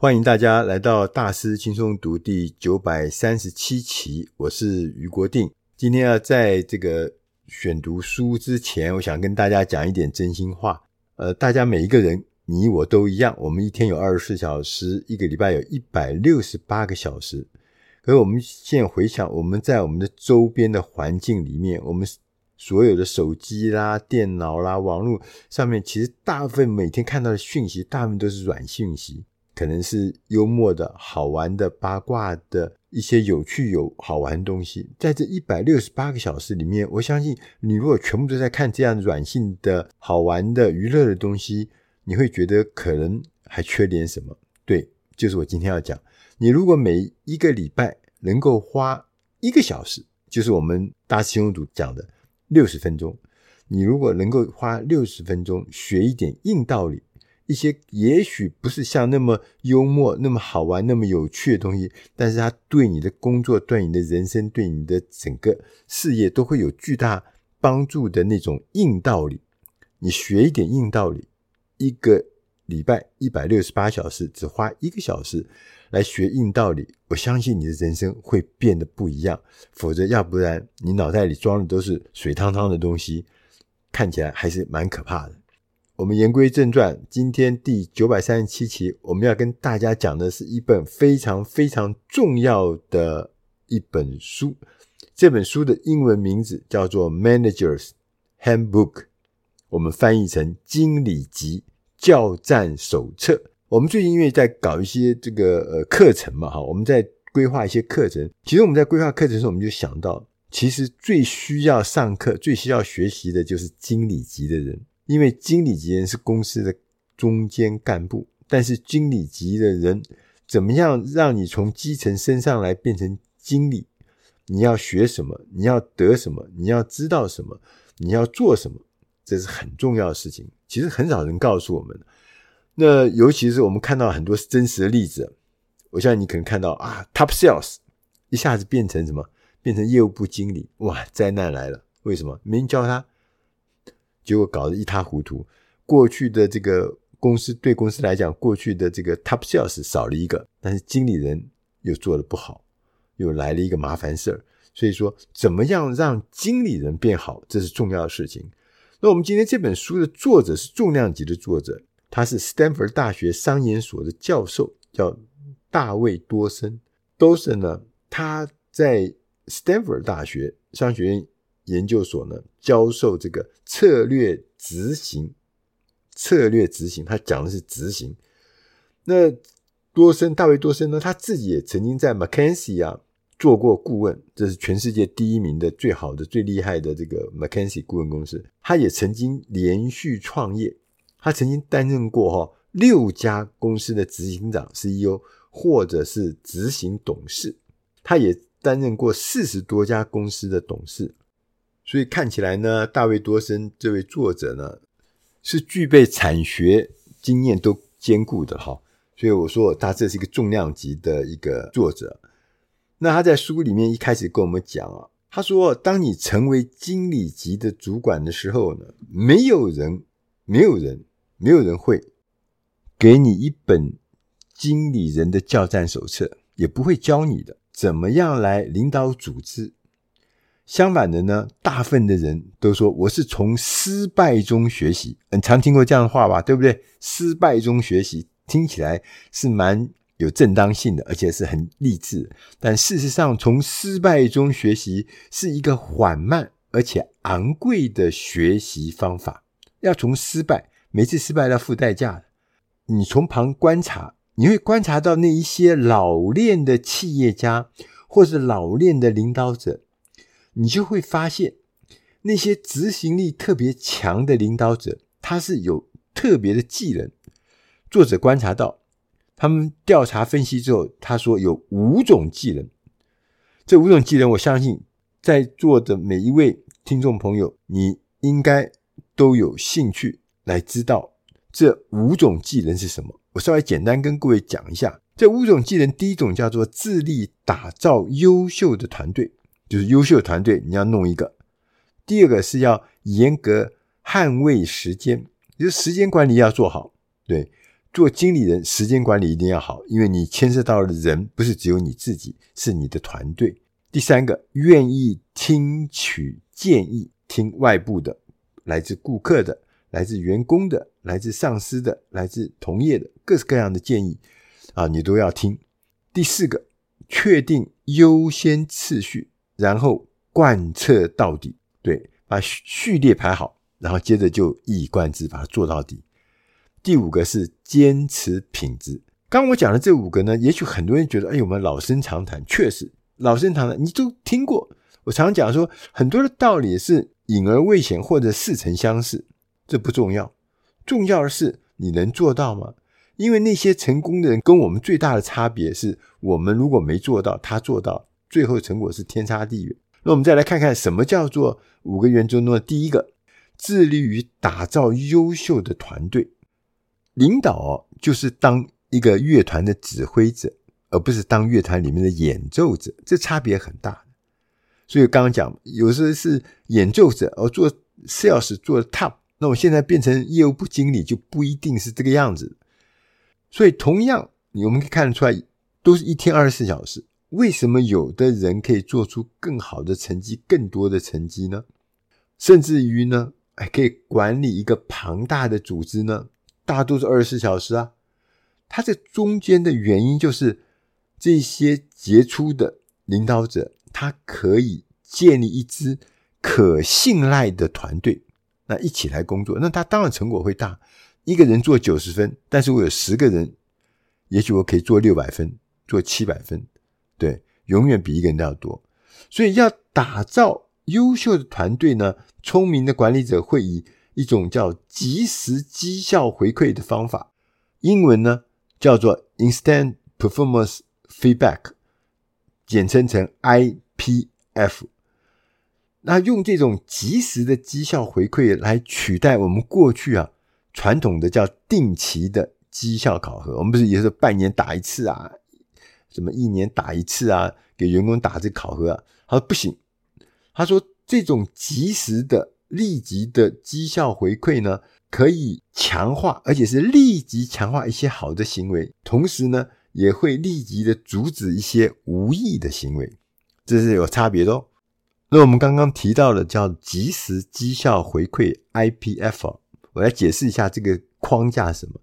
欢迎大家来到大师轻松读第九百三十七期，我是余国定。今天要在这个选读书之前，我想跟大家讲一点真心话。呃，大家每一个人，你我都一样，我们一天有二十四小时，一个礼拜有一百六十八个小时。可是我们现在回想，我们在我们的周边的环境里面，我们所有的手机啦、电脑啦、网络上面，其实大部分每天看到的讯息，大部分都是软讯息。可能是幽默的、好玩的、八卦的一些有趣、有好玩的东西。在这一百六十八个小时里面，我相信你如果全部都在看这样软性的好玩的娱乐的东西，你会觉得可能还缺点什么。对，就是我今天要讲。你如果每一个礼拜能够花一个小时，就是我们大师兄组讲的六十分钟，你如果能够花六十分钟学一点硬道理。一些也许不是像那么幽默、那么好玩、那么有趣的东西，但是它对你的工作、对你的人生、对你的整个事业都会有巨大帮助的那种硬道理。你学一点硬道理，一个礼拜一百六十八小时，只花一个小时来学硬道理，我相信你的人生会变得不一样。否则，要不然你脑袋里装的都是水汤汤的东西，看起来还是蛮可怕的。我们言归正传，今天第九百三十七期，我们要跟大家讲的是一本非常非常重要的一本书。这本书的英文名字叫做《Manager's Handbook》，我们翻译成《经理级教战手册》。我们最近因为在搞一些这个呃课程嘛，哈，我们在规划一些课程。其实我们在规划课程的时候，我们就想到，其实最需要上课、最需要学习的就是经理级的人。因为经理级人是公司的中间干部，但是经理级的人怎么样让你从基层升上来变成经理？你要学什么？你要得什么？你要知道什么？你要做什么？这是很重要的事情。其实很少人告诉我们。那尤其是我们看到很多真实的例子，我相信你可能看到啊，Top Sales 一下子变成什么？变成业务部经理，哇，灾难来了！为什么？没人教他。结果搞得一塌糊涂。过去的这个公司对公司来讲，过去的这个 top sales 少了一个，但是经理人又做得不好，又来了一个麻烦事儿。所以说，怎么样让经理人变好，这是重要的事情。那我们今天这本书的作者是重量级的作者，他是斯坦福大学商研所的教授，叫大卫多森。多森呢，他在斯坦福大学商学院。研究所呢，教授这个策略执行，策略执行，他讲的是执行。那多森，大卫多森呢，他自己也曾经在 McKinsey 啊做过顾问，这是全世界第一名的、最好的、最厉害的这个 McKinsey 顾问公司。他也曾经连续创业，他曾经担任过哈六家公司的执行长 CEO，或者是执行董事。他也担任过四十多家公司的董事。所以看起来呢，大卫多森这位作者呢，是具备产学经验都兼顾的哈。所以我说他这是一个重量级的一个作者。那他在书里面一开始跟我们讲啊，他说，当你成为经理级的主管的时候呢，没有人、没有人、没有人会给你一本经理人的教战手册，也不会教你的怎么样来领导组织。相反的呢，大部分的人都说我是从失败中学习。很常听过这样的话吧，对不对？失败中学习听起来是蛮有正当性的，而且是很励志。但事实上，从失败中学习是一个缓慢而且昂贵的学习方法。要从失败，每次失败要付代价。你从旁观察，你会观察到那一些老练的企业家，或是老练的领导者。你就会发现，那些执行力特别强的领导者，他是有特别的技能。作者观察到，他们调查分析之后，他说有五种技能。这五种技能，我相信在座的每一位听众朋友，你应该都有兴趣来知道这五种技能是什么。我稍微简单跟各位讲一下，这五种技能，第一种叫做致力打造优秀的团队。就是优秀团队，你要弄一个。第二个是要严格捍卫时间，就是时间管理要做好。对，做经理人，时间管理一定要好，因为你牵涉到的人不是只有你自己，是你的团队。第三个，愿意听取建议，听外部的，来自顾客的，来自员工的，来自上司的，来自同业的，各式各样的建议啊，你都要听。第四个，确定优先次序，然后贯彻到底，对，把序列排好，然后接着就一以贯之，把它做到底。第五个是坚持品质。刚我讲的这五个呢，也许很多人觉得，哎，我们老生常谈，确实老生常谈，你都听过。我常讲说，很多的道理是隐而未显或者似曾相识，这不重要，重要的是你能做到吗？因为那些成功的人跟我们最大的差别是，我们如果没做到，他做到，最后成果是天差地远。那我们再来看看什么叫做五个原则中的第一个，致力于打造优秀的团队。领导，就是当一个乐团的指挥者，而不是当乐团里面的演奏者，这差别很大。所以刚刚讲，有时候是演奏者，而做 sales 做 top，那我现在变成业务部经理，就不一定是这个样子。所以同样，我们可以看得出来，都是一天二十四小时，为什么有的人可以做出更好的成绩，更多的成绩呢？甚至于呢，还可以管理一个庞大的组织呢？大多是二十四小时啊，它这中间的原因就是这些杰出的领导者，他可以建立一支可信赖的团队，那一起来工作，那他当然成果会大。一个人做九十分，但是我有十个人，也许我可以做六百分，做七百分，永远比一个人都要多。所以要打造优秀的团队呢，聪明的管理者会以。一种叫即时绩效回馈的方法，英文呢叫做 Instant Performance Feedback，简称成 IPF。那用这种即时的绩效回馈来取代我们过去啊传统的叫定期的绩效考核。我们不是也是半年打一次啊，什么一年打一次啊，给员工打这考核啊？他说不行，他说这种及时的。立即的绩效回馈呢，可以强化，而且是立即强化一些好的行为，同时呢，也会立即的阻止一些无意的行为，这是有差别的哦。那我们刚刚提到的叫及时绩效回馈 IPF，我来解释一下这个框架是什么。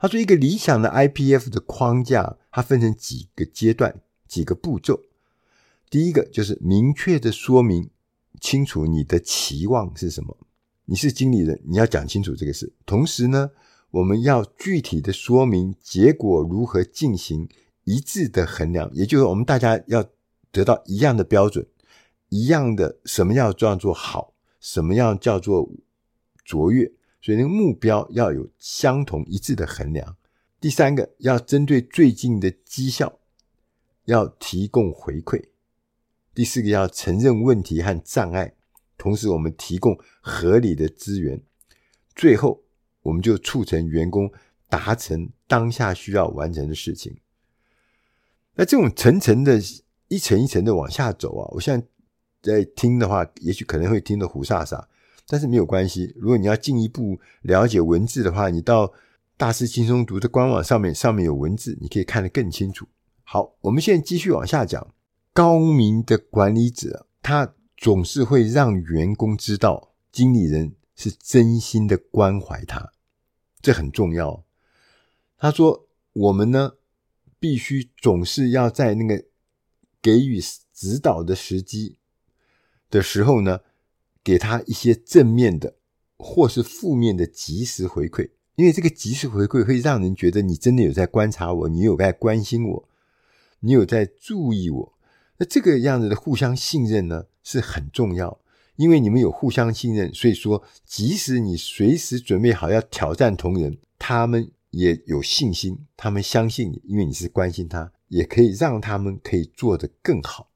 他说，一个理想的 IPF 的框架，它分成几个阶段、几个步骤。第一个就是明确的说明。清楚你的期望是什么？你是经理人，你要讲清楚这个事。同时呢，我们要具体的说明结果如何进行，一致的衡量，也就是我们大家要得到一样的标准，一样的什么要叫做好，什么样叫做卓越，所以那个目标要有相同一致的衡量。第三个，要针对最近的绩效，要提供回馈。第四个要承认问题和障碍，同时我们提供合理的资源，最后我们就促成员工达成当下需要完成的事情。那这种层层的、一层一层的往下走啊，我现在在听的话，也许可能会听得雾煞煞，但是没有关系。如果你要进一步了解文字的话，你到大师轻松读的官网上面，上面有文字，你可以看得更清楚。好，我们现在继续往下讲。高明的管理者，他总是会让员工知道，经理人是真心的关怀他，这很重要。他说：“我们呢，必须总是要在那个给予指导的时机的时候呢，给他一些正面的或是负面的及时回馈，因为这个及时回馈会让人觉得你真的有在观察我，你有在关心我，你有在注意我。”那这个样子的互相信任呢，是很重要，因为你们有互相信任，所以说即使你随时准备好要挑战同仁，他们也有信心，他们相信你，因为你是关心他，也可以让他们可以做得更好。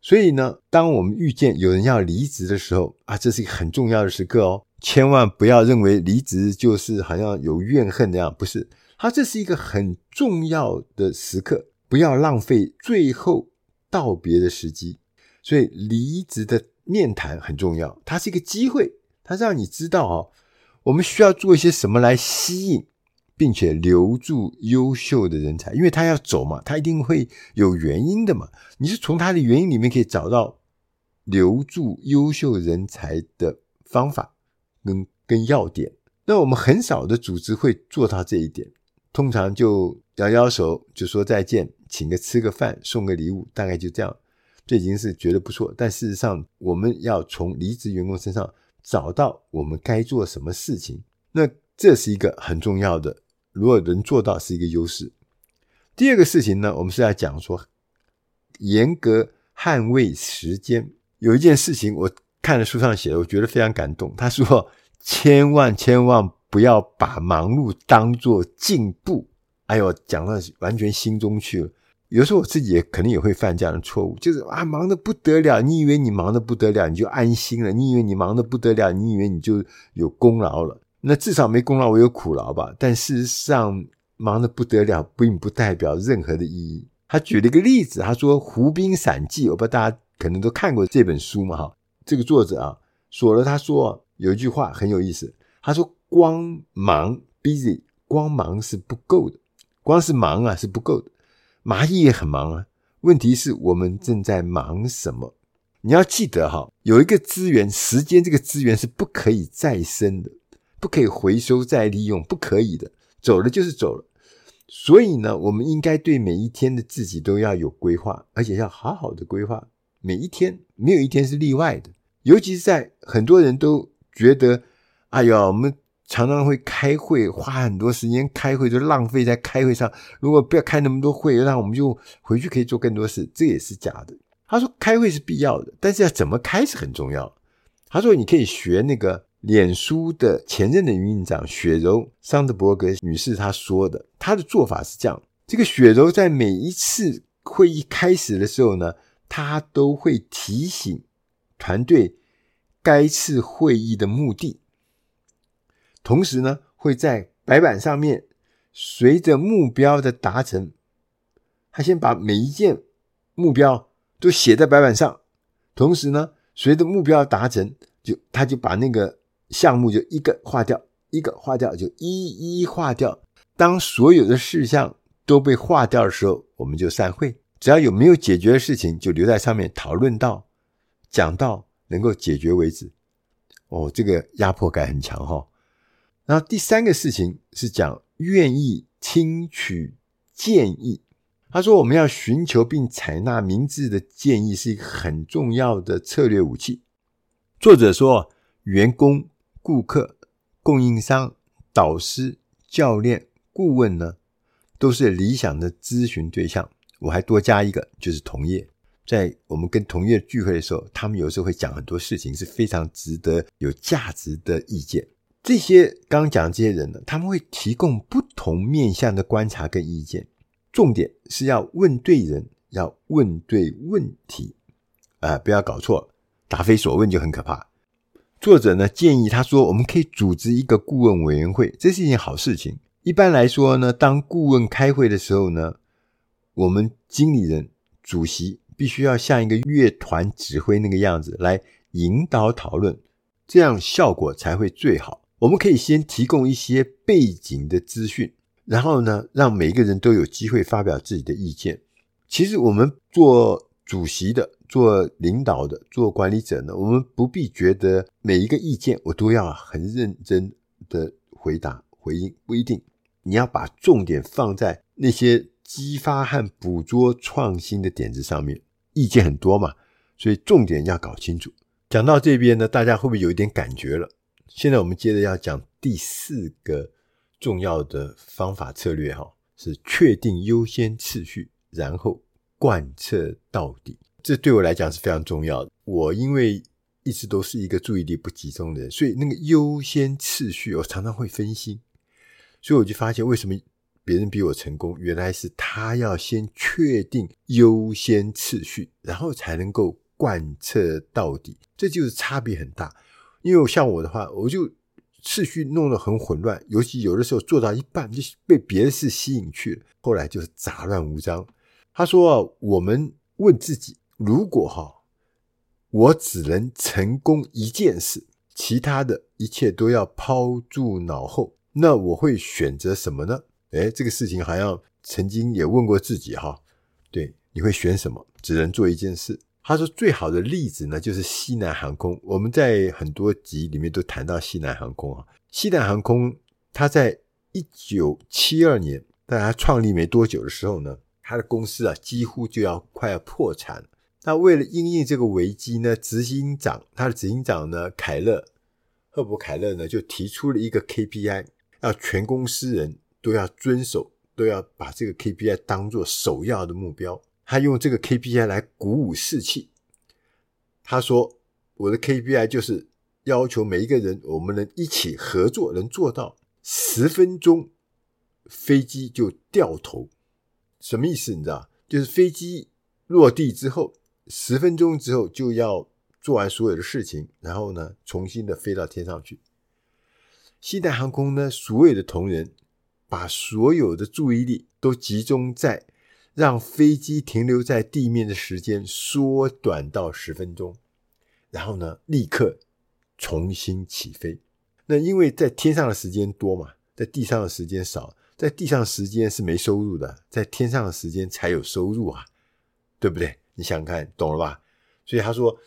所以呢，当我们遇见有人要离职的时候啊，这是一个很重要的时刻哦，千万不要认为离职就是好像有怨恨那样，不是，它这是一个很重要的时刻，不要浪费最后。道别的时机，所以离职的面谈很重要。它是一个机会，它让你知道哦，我们需要做一些什么来吸引，并且留住优秀的人才，因为他要走嘛，他一定会有原因的嘛。你是从他的原因里面可以找到留住优秀人才的方法跟跟要点。那我们很少的组织会做到这一点，通常就摇摇手就说再见，请个吃个饭，送个礼物，大概就这样，这已经是觉得不错。但事实上，我们要从离职员工身上找到我们该做什么事情，那这是一个很重要的。如果能做到，是一个优势。第二个事情呢，我们是要讲说严格捍卫时间。有一件事情，我看了书上写的，我觉得非常感动。他说。千万千万不要把忙碌当作进步。哎呦，讲到完全心中去了。有时候我自己也可能也会犯这样的错误，就是啊，忙得不得了，你以为你忙得不得了，你就安心了；你以为你忙得不得了，你以为你就有功劳了。那至少没功劳，我有苦劳吧？但事实上，忙得不得了，并不代表任何的意义。他举了一个例子，他说《湖滨散记》，我不知道大家可能都看过这本书嘛，哈。这个作者啊，索罗，他说。有一句话很有意思，他说：“光忙 busy，光忙是不够的，光是忙啊是不够的。蚂蚁也很忙啊，问题是我们正在忙什么？你要记得哈，有一个资源，时间这个资源是不可以再生的，不可以回收再利用，不可以的，走了就是走了。所以呢，我们应该对每一天的自己都要有规划，而且要好好的规划每一天，没有一天是例外的，尤其是在很多人都。觉得，哎呀，我们常常会开会，花很多时间开会，就浪费在开会上。如果不要开那么多会，那我们就回去可以做更多事。这也是假的。他说开会是必要的，但是要怎么开是很重要。他说你可以学那个脸书的前任的营运长雪柔桑德伯格女士她说的，她的做法是这样：这个雪柔在每一次会议开始的时候呢，他都会提醒团队。该次会议的目的，同时呢，会在白板上面随着目标的达成，他先把每一件目标都写在白板上，同时呢，随着目标达成，就他就把那个项目就一个划掉，一个划掉，就一一划掉。当所有的事项都被划掉的时候，我们就散会。只要有没有解决的事情，就留在上面讨论到，讲到。能够解决为止，哦，这个压迫感很强哈、哦。然后第三个事情是讲愿意听取建议。他说我们要寻求并采纳明智的建议是一个很重要的策略武器。作者说，员工、顾客、供应商、导师、教练、顾问呢，都是理想的咨询对象。我还多加一个，就是同业。在我们跟同业聚会的时候，他们有时候会讲很多事情，是非常值得有价值的意见。这些刚刚讲的这些人呢，他们会提供不同面向的观察跟意见。重点是要问对人，要问对问题，啊、呃，不要搞错，答非所问就很可怕。作者呢建议他说，我们可以组织一个顾问委员会，这是一件好事情。一般来说呢，当顾问开会的时候呢，我们经理人、主席。必须要像一个乐团指挥那个样子来引导讨论，这样效果才会最好。我们可以先提供一些背景的资讯，然后呢，让每个人都有机会发表自己的意见。其实我们做主席的、做领导的、做管理者呢，我们不必觉得每一个意见我都要很认真的回答回应，不一定。你要把重点放在那些激发和捕捉创新的点子上面。意见很多嘛，所以重点要搞清楚。讲到这边呢，大家会不会有一点感觉了？现在我们接着要讲第四个重要的方法策略，哈，是确定优先次序，然后贯彻到底。这对我来讲是非常重要的。我因为一直都是一个注意力不集中的人，所以那个优先次序我常常会分心，所以我就发现为什么。别人比我成功，原来是他要先确定优先次序，然后才能够贯彻到底。这就是差别很大。因为像我的话，我就次序弄得很混乱，尤其有的时候做到一半就被别的事吸引去了，后来就是杂乱无章。他说：“我们问自己，如果哈，我只能成功一件事，其他的一切都要抛诸脑后，那我会选择什么呢？诶，这个事情好像曾经也问过自己哈。对，你会选什么？只能做一件事。他说最好的例子呢，就是西南航空。我们在很多集里面都谈到西南航空啊。西南航空，它在一九七二年，大家创立没多久的时候呢，它的公司啊几乎就要快要破产。那为了应应这个危机呢，执行长他的执行长呢，凯勒赫伯凯勒呢，就提出了一个 KPI，要全公司人都要遵守，都要把这个 KPI 当做首要的目标。他用这个 KPI 来鼓舞士气。他说：“我的 KPI 就是要求每一个人，我们能一起合作，能做到十分钟飞机就掉头。什么意思？你知道？就是飞机落地之后，十分钟之后就要做完所有的事情，然后呢，重新的飞到天上去。西南航空呢，所有的同仁把所有的注意力都集中在。”让飞机停留在地面的时间缩短到十分钟，然后呢，立刻重新起飞。那因为在天上的时间多嘛，在地上的时间少，在地上的时间是没收入的，在天上的时间才有收入啊，对不对？你想想看，懂了吧？所以他说，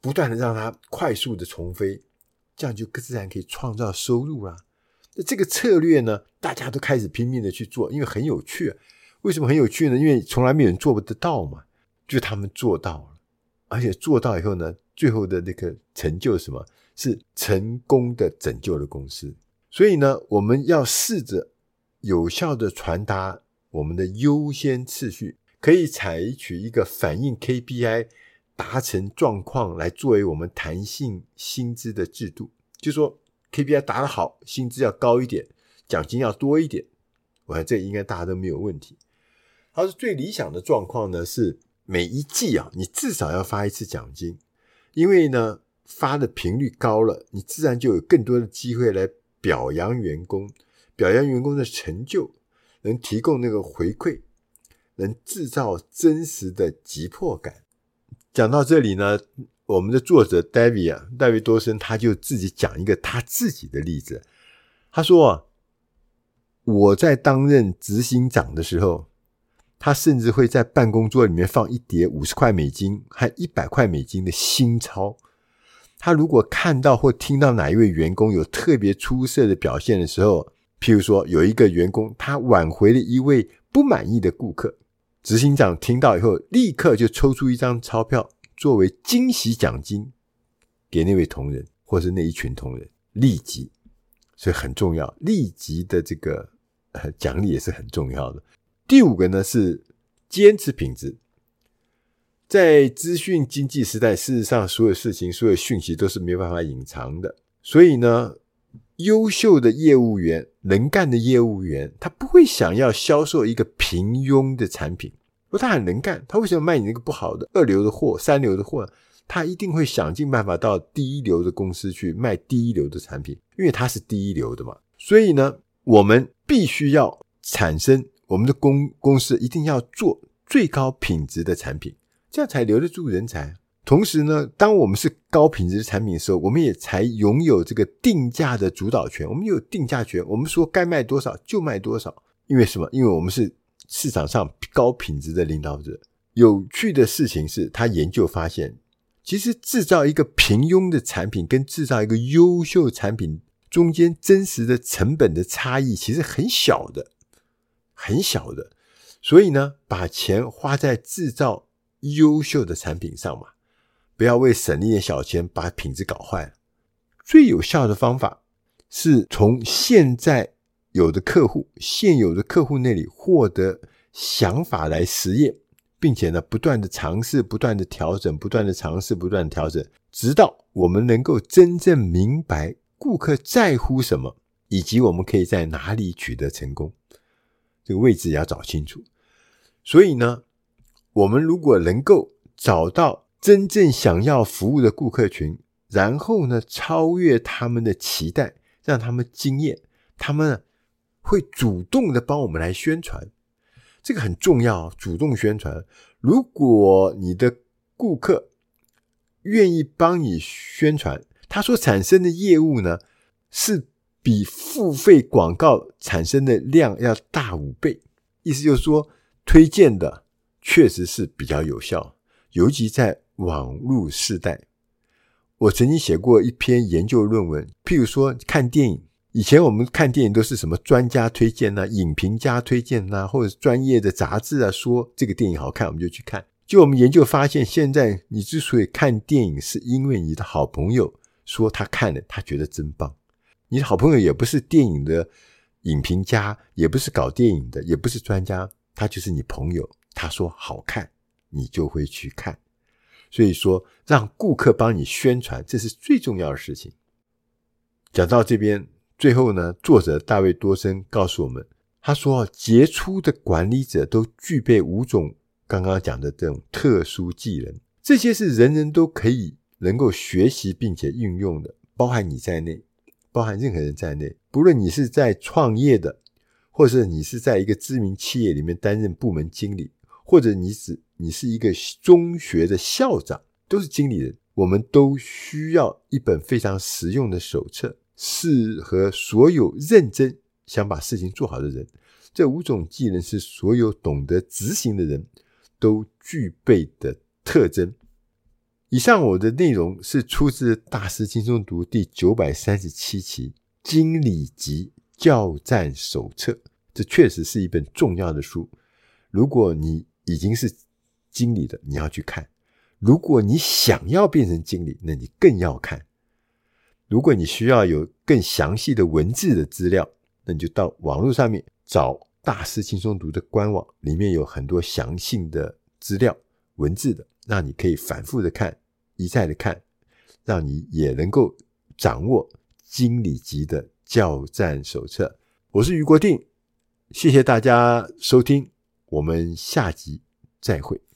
不断的让它快速的重飞，这样就自然可以创造收入啦。那这个策略呢，大家都开始拼命的去做，因为很有趣。为什么很有趣呢？因为从来没有人做不得到嘛，就他们做到了，而且做到以后呢，最后的那个成就是什么？是成功的拯救了公司。所以呢，我们要试着有效的传达我们的优先次序，可以采取一个反映 KPI 达成状况来作为我们弹性薪资的制度。就说 KPI 达得好，薪资要高一点，奖金要多一点。我看这应该大家都没有问题。他说最理想的状况呢，是每一季啊，你至少要发一次奖金，因为呢，发的频率高了，你自然就有更多的机会来表扬员工，表扬员工的成就，能提供那个回馈，能制造真实的急迫感。讲到这里呢，我们的作者戴维啊，戴维多森他就自己讲一个他自己的例子，他说啊，我在担任执行长的时候。他甚至会在办公桌里面放一叠五十块美金和一百块美金的新钞。他如果看到或听到哪一位员工有特别出色的表现的时候，譬如说有一个员工他挽回了一位不满意的顾客，执行长听到以后，立刻就抽出一张钞票作为惊喜奖金给那位同仁或是那一群同仁，立即，所以很重要，立即的这个呃奖励也是很重要的。第五个呢是坚持品质，在资讯经济时代，事实上所有事情、所有讯息都是没有办法隐藏的。所以呢，优秀的业务员、能干的业务员，他不会想要销售一个平庸的产品。果他很能干，他为什么卖你那个不好的二流的货、三流的货？他一定会想尽办法到第一流的公司去卖第一流的产品，因为他是第一流的嘛。所以呢，我们必须要产生。我们的公公司一定要做最高品质的产品，这样才留得住人才。同时呢，当我们是高品质的产品的时候，我们也才拥有这个定价的主导权。我们有定价权，我们说该卖多少就卖多少。因为什么？因为我们是市场上高品质的领导者。有趣的事情是他研究发现，其实制造一个平庸的产品跟制造一个优秀产品中间真实的成本的差异其实很小的。很小的，所以呢，把钱花在制造优秀的产品上嘛，不要为省一点小钱把品质搞坏了。最有效的方法是从现在有的客户、现有的客户那里获得想法来实验，并且呢，不断的尝试、不断的调整、不断的尝试、不断的调整，直到我们能够真正明白顾客在乎什么，以及我们可以在哪里取得成功。这个位置也要找清楚，所以呢，我们如果能够找到真正想要服务的顾客群，然后呢，超越他们的期待，让他们惊艳，他们会主动的帮我们来宣传，这个很重要，主动宣传。如果你的顾客愿意帮你宣传，他所产生的业务呢，是比付费广告产生的量要大五倍。意思就是说，推荐的确实是比较有效，尤其在网络时代。我曾经写过一篇研究论文，譬如说看电影，以前我们看电影都是什么专家推荐呐、影评家推荐呐、或者专业的杂志啊说这个电影好看，我们就去看。就我们研究发现，现在你之所以看电影，是因为你的好朋友说他看了，他觉得真棒。你的好朋友也不是电影的影评家，也不是搞电影的，也不是专家，他就是你朋友。他说好看，你就会去看。所以说，让顾客帮你宣传，这是最重要的事情。讲到这边，最后呢，作者大卫多森告诉我们，他说，杰出的管理者都具备五种刚刚讲的这种特殊技能，这些是人人都可以能够学习并且运用的，包含你在内，包含任何人在内。不论你是在创业的，或者你是在一个知名企业里面担任部门经理，或者你是。你是一个中学的校长，都是经理人，我们都需要一本非常实用的手册，适合所有认真想把事情做好的人。这五种技能是所有懂得执行的人都具备的特征。以上我的内容是出自《大师轻松读》第九百三十七期《经理级教战手册》，这确实是一本重要的书。如果你已经是经理的你要去看，如果你想要变成经理，那你更要看。如果你需要有更详细的文字的资料，那你就到网络上面找大师轻松读的官网，里面有很多详细的资料，文字的，让你可以反复的看，一再的看，让你也能够掌握经理级的教战手册。我是俞国定，谢谢大家收听，我们下集再会。